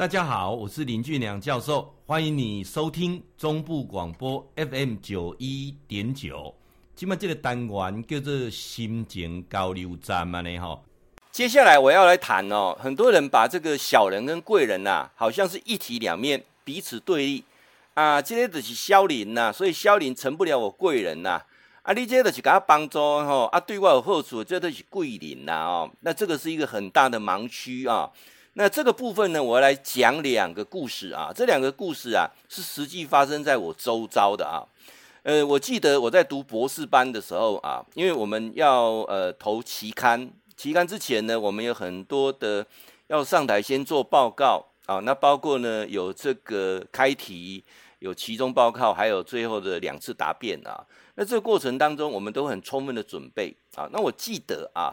大家好，我是林俊良教授，欢迎你收听中部广播 FM 九一点九。今麦这个单元叫做心情交流站嘛呢哈。接下来我要来谈哦，很多人把这个小人跟贵人呐、啊，好像是一体两面，彼此对立啊。这些都是小人呐，所以小人成不了我贵人呐。啊，你这个是给他帮助吼，啊，对我有好处，这都是贵人呐哦。那这个是一个很大的盲区啊。那这个部分呢，我要来讲两个故事啊。这两个故事啊，是实际发生在我周遭的啊。呃，我记得我在读博士班的时候啊，因为我们要呃投期刊，期刊之前呢，我们有很多的要上台先做报告啊。那包括呢有这个开题，有期中报告，还有最后的两次答辩啊。那这个过程当中，我们都很充分的准备啊。那我记得啊。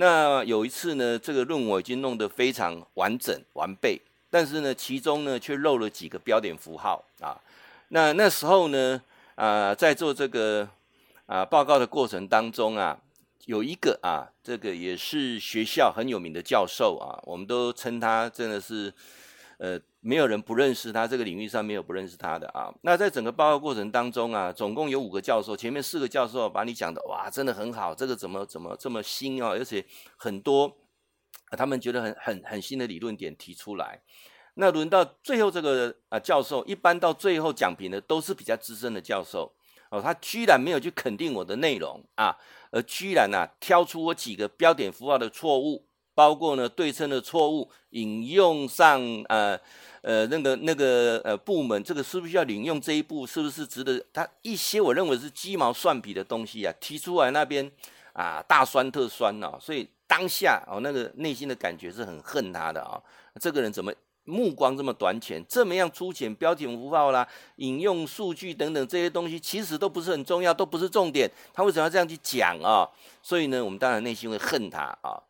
那有一次呢，这个论文已经弄得非常完整完备，但是呢，其中呢却漏了几个标点符号啊。那那时候呢，啊，在做这个啊报告的过程当中啊，有一个啊，这个也是学校很有名的教授啊，我们都称他真的是呃。没有人不认识他，这个领域上没有不认识他的啊。那在整个报告过程当中啊，总共有五个教授，前面四个教授把你讲的哇，真的很好，这个怎么怎么这么新啊？而且很多他们觉得很很很新的理论点提出来。那轮到最后这个啊教授，一般到最后讲评的都是比较资深的教授哦，他居然没有去肯定我的内容啊，而居然呢、啊、挑出我几个标点符号的错误，包括呢对称的错误，引用上呃。呃，那个那个呃部门，这个是不是要领用这一步？是不是值得？他一些我认为是鸡毛蒜皮的东西啊，提出来那边啊大酸特酸呐、啊，所以当下哦那个内心的感觉是很恨他的啊，这个人怎么目光这么短浅，这么样粗浅？标点符号啦，引用数据等等这些东西，其实都不是很重要，都不是重点，他为什么要这样去讲啊？所以呢，我们当然内心会恨他啊。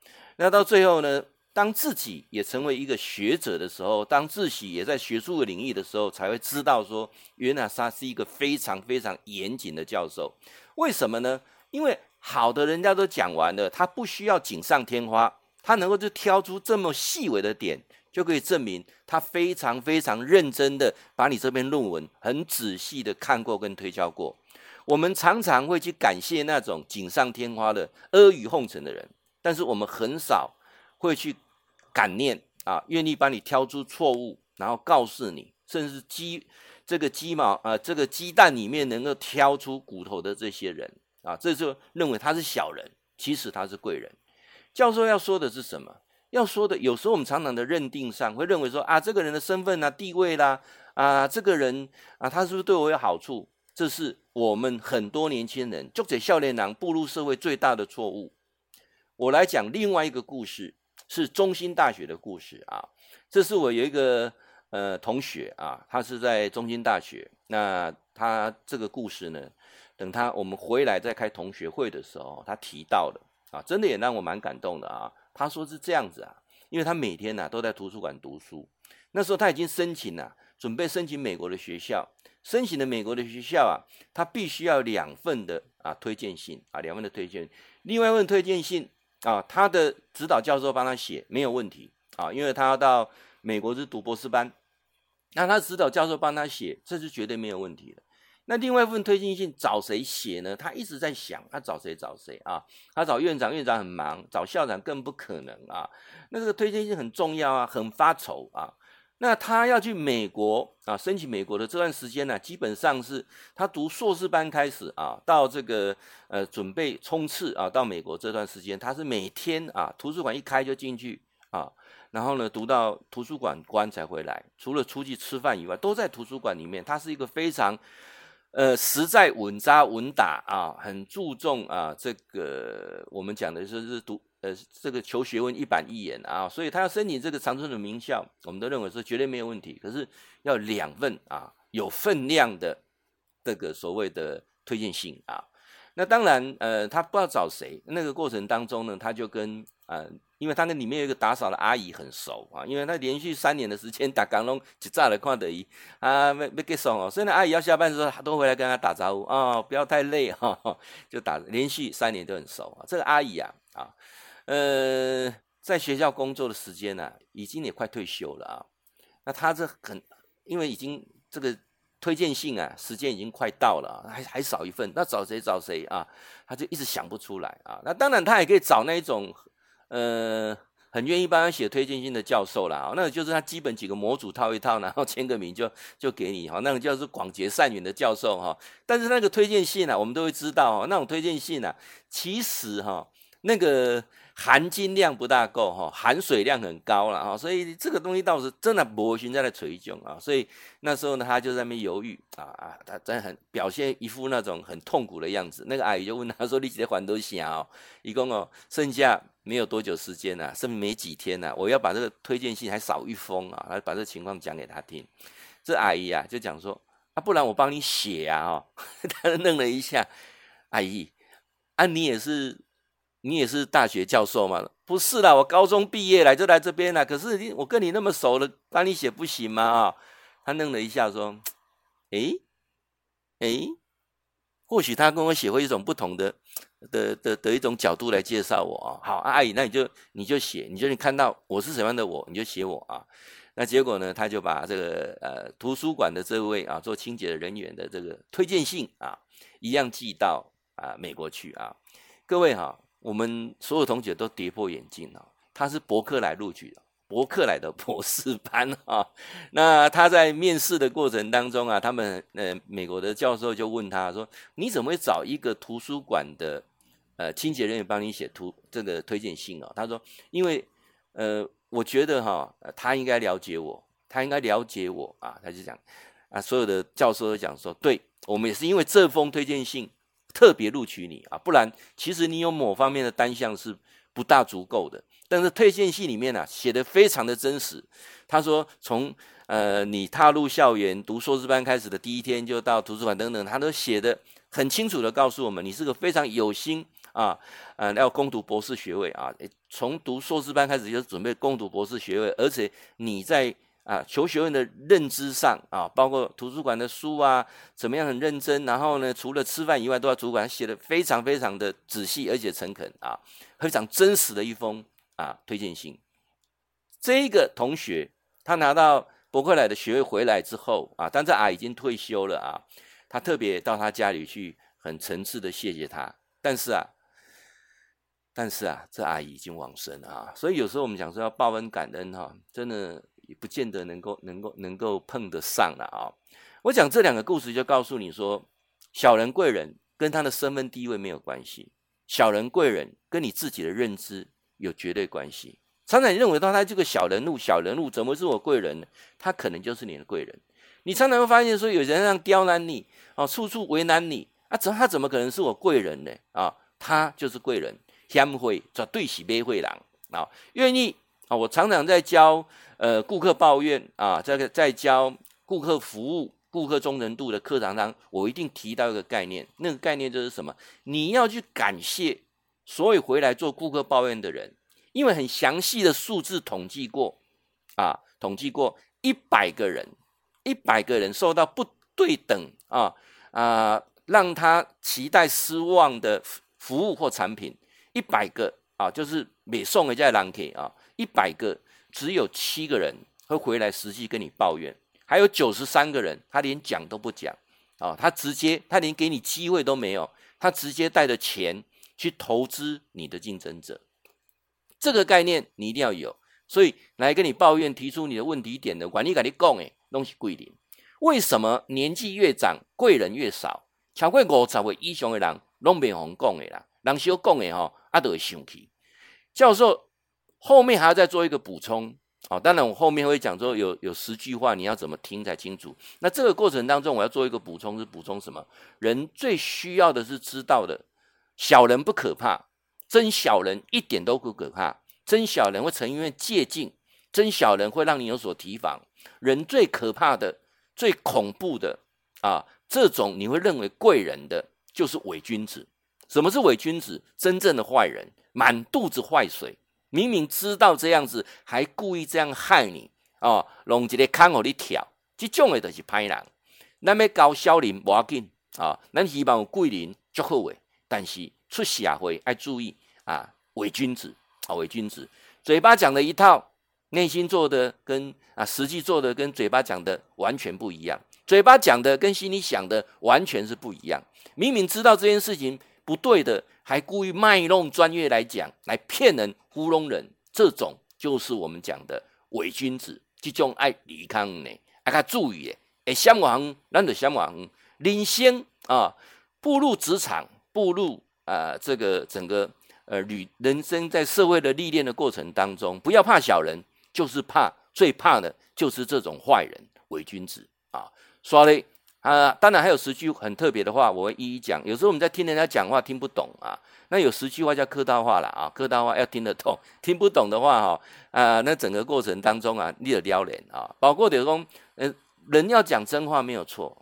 那到最后呢？当自己也成为一个学者的时候，当自己也在学术领域的时候，才会知道说，原来他是一个非常非常严谨的教授。为什么呢？因为好的人家都讲完了，他不需要锦上添花，他能够就挑出这么细微的点，就可以证明他非常非常认真的把你这篇论文很仔细的看过跟推敲过。我们常常会去感谢那种锦上添花的阿谀奉承的人，但是我们很少会去。感念啊，愿意帮你挑出错误，然后告诉你，甚至鸡这个鸡毛啊，这个鸡蛋里面能够挑出骨头的这些人啊，这就认为他是小人，其实他是贵人。教授要说的是什么？要说的，有时候我们常常的认定上会认为说啊，这个人的身份啊、地位啦啊，这个人啊，他是不是对我有好处？这是我们很多年轻人，就这少年郎步入社会最大的错误。我来讲另外一个故事。是中兴大学的故事啊，这是我有一个呃同学啊，他是在中兴大学。那他这个故事呢，等他我们回来再开同学会的时候，他提到的啊，真的也让我蛮感动的啊。他说是这样子啊，因为他每天呢都在图书馆读书。那时候他已经申请了，准备申请美国的学校，申请的美国的学校啊，他必须要两份的啊推荐信啊，两份的推荐，另外一份推荐信。啊，他的指导教授帮他写没有问题啊，因为他要到美国是读博士班，那他指导教授帮他写，这是绝对没有问题的。那另外一份推荐信找谁写呢？他一直在想，他找谁找谁啊？他找院长，院长很忙；找校长更不可能啊。那这个推荐信很重要啊，很发愁啊。那他要去美国啊，申请美国的这段时间呢、基本上是他读硕士班开始啊，到这个呃准备冲刺啊，到美国这段时间，他是每天啊图书馆一开就进去啊，然后呢读到图书馆关才回来，除了出去吃饭以外，都在图书馆里面。他是一个非常呃实在稳扎稳打啊，很注重啊这个我们讲的就是读。呃，这个求学问一板一眼啊，所以他要申请这个长春的名校，我们都认为说绝对没有问题。可是要两份啊，有分量的这个所谓的推荐信啊。那当然，呃，他不知道找谁。那个过程当中呢，他就跟呃，因为他跟里面有一个打扫的阿姨很熟啊，因为他连续三年的时间打钢龙，只炸了看得一啊，没没给送哦。所以那阿姨要下班的时候，他都回来跟他打招呼啊、哦，不要太累哈、哦，就打连续三年都很熟啊。这个阿姨啊啊。呃，在学校工作的时间呢、啊，已经也快退休了啊。那他这很，因为已经这个推荐信啊，时间已经快到了，还还少一份，那找谁找谁啊？他就一直想不出来啊。那当然，他也可以找那一种，呃。很愿意帮他写推荐信的教授啦，那个就是他基本几个模组套一套，然后签个名就就给你哈，那个叫做广结善缘的教授哈。但是那个推荐信啊，我们都会知道，那种推荐信啊，其实哈那个。含金量不大够哈，含水量很高了哈，所以这个东西倒是真的不会存在那垂窘啊。所以那时候呢，他就在那边犹豫啊啊，他真很表现一副那种很痛苦的样子。那个阿姨就问他说：“你几还多少哦？一共哦，剩下没有多久时间了，剩没几天了，我要把这个推荐信还少一封啊，来把这情况讲给他听。”这阿姨啊就讲说：“啊，不然我帮你写啊哦。”他愣了一下，阿姨，啊你也是。你也是大学教授吗？不是啦，我高中毕业来就来这边了。可是我跟你那么熟了，帮你写不行吗？啊，他愣了一下，说：“诶，诶，或许他跟我写会一种不同的的的的一种角度来介绍我啊。好，阿姨，那你就你就写，你就你看到我是什么样的我，你就写我啊。那结果呢，他就把这个呃图书馆的这位啊做清洁的人员的这个推荐信啊，一样寄到啊美国去啊。各位哈。”我们所有同学都跌破眼镜了，他是伯克莱录取的，伯克莱的博士班啊。那他在面试的过程当中啊，他们呃美国的教授就问他说：“你怎么会找一个图书馆的呃清洁人员帮你写图这个推荐信啊？”他说：“因为呃我觉得哈，他应该了解我，他应该了解我啊。”他就讲啊，所有的教授都讲说：“对，我们也是因为这封推荐信。”特别录取你啊，不然其实你有某方面的单项是不大足够的。但是推荐信里面啊写得非常的真实。他说从呃你踏入校园读硕士班开始的第一天就到图书馆等等，他都写得很清楚的告诉我们，你是个非常有心啊，呃要攻读博士学位啊，从读硕士班开始就准备攻读博士学位，而且你在。啊，求学问的认知上啊，包括图书馆的书啊，怎么样很认真。然后呢，除了吃饭以外，都要主管写的非常非常的仔细，而且诚恳啊，非常真实的一封啊推荐信。这一个同学他拿到伯克莱的学位回来之后啊，但这阿姨已经退休了啊，他特别到他家里去，很诚挚的谢谢他。但是啊，但是啊，这阿姨已经往生了啊，所以有时候我们讲说要报恩感恩哈、真的。也不见得能够能够能够碰得上了啊！我讲这两个故事，就告诉你说，小人贵人跟他的身份地位没有关系，小人贵人跟你自己的认知有绝对关系。常常你认为到他这个小人物，小人物怎么是我贵人呢？他可能就是你的贵人。你常常会发现说，有人让刁难你啊，处处为难你啊，怎他怎么可能是我贵人呢？啊，他就是贵人，谦惠绝对是买货人啊，愿意啊，我常常在教。呃，顾客抱怨啊，这个在教顾客服务、顾客忠诚度的课堂上，我一定提到一个概念，那个概念就是什么？你要去感谢所有回来做顾客抱怨的人，因为很详细的数字统计过啊，统计过一百个人，一百个人受到不对等啊啊，让他期待失望的服务或产品，一百个啊，就是每送一家人客啊，一百个。只有七个人会回来实际跟你抱怨，还有九十三个人他连讲都不讲啊，他直接他连给你机会都没有，他直接带着钱去投资你的竞争者，这个概念你一定要有。所以来跟你抱怨、提出你的问题点的，管理跟你讲诶，东西贵点。为什么年纪越长贵人越少？超过五十岁以上的人拢袂红讲的啦，人少讲的吼，啊都会生气。教授。后面还要再做一个补充啊，当然我后面会讲说有有十句话你要怎么听才清楚。那这个过程当中我要做一个补充是补充什么？人最需要的是知道的，小人不可怕，真小人一点都不可怕，真小人会成因为借镜，真小人会让你有所提防。人最可怕的、最恐怖的啊，这种你会认为贵人的就是伪君子。什么是伪君子？真正的坏人，满肚子坏水。明明知道这样子，还故意这样害你哦，弄一个坑给你跳，这种的都是歹人。咱要交小人不要紧啊，咱希望有贵人就好诶。但是出社会要注意啊，伪君子啊，伪君子，嘴巴讲的一套内心做的跟啊实际做的跟嘴巴讲的完全不一样，嘴巴讲的跟心里想的完全是不一样。明明知道这件事情不对的，还故意卖弄专业来讲，来骗人、糊弄人，这种就是我们讲的伪君子。这种爱离开呢，爱他注意诶，向往咱就向往领先啊，步入职场，步入啊这个整个呃旅人生在社会的历练的过程当中，不要怕小人。就是怕，最怕的就是这种坏人、伪君子啊！说嘞啊，当然还有十句很特别的话，我会一一讲。有时候我们在听人家讲话听不懂啊，那有十句话叫客套话了啊，客套话要听得懂，听不懂的话哈啊，那整个过程当中啊，你得撩人啊，包括就是说，嗯，人要讲真话没有错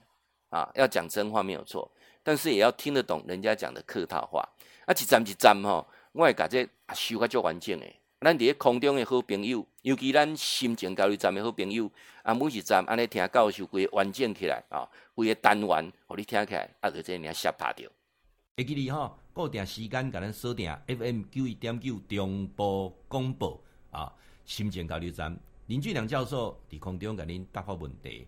啊，要讲真话没有错，但是也要听得懂人家讲的客套话。啊，一站一站哈，我会感觉啊，修个足完整诶。咱伫空中的好朋友，尤其咱心情交流站的好朋友，啊，每一站安尼听教授规个完整起来啊，规个单元，互你听起来，啊，就这样下拍着。会记哩吼，固定时间，甲咱锁定 FM 九一点九中波广播啊，心情交流站林俊良教授伫空中甲您答复问题。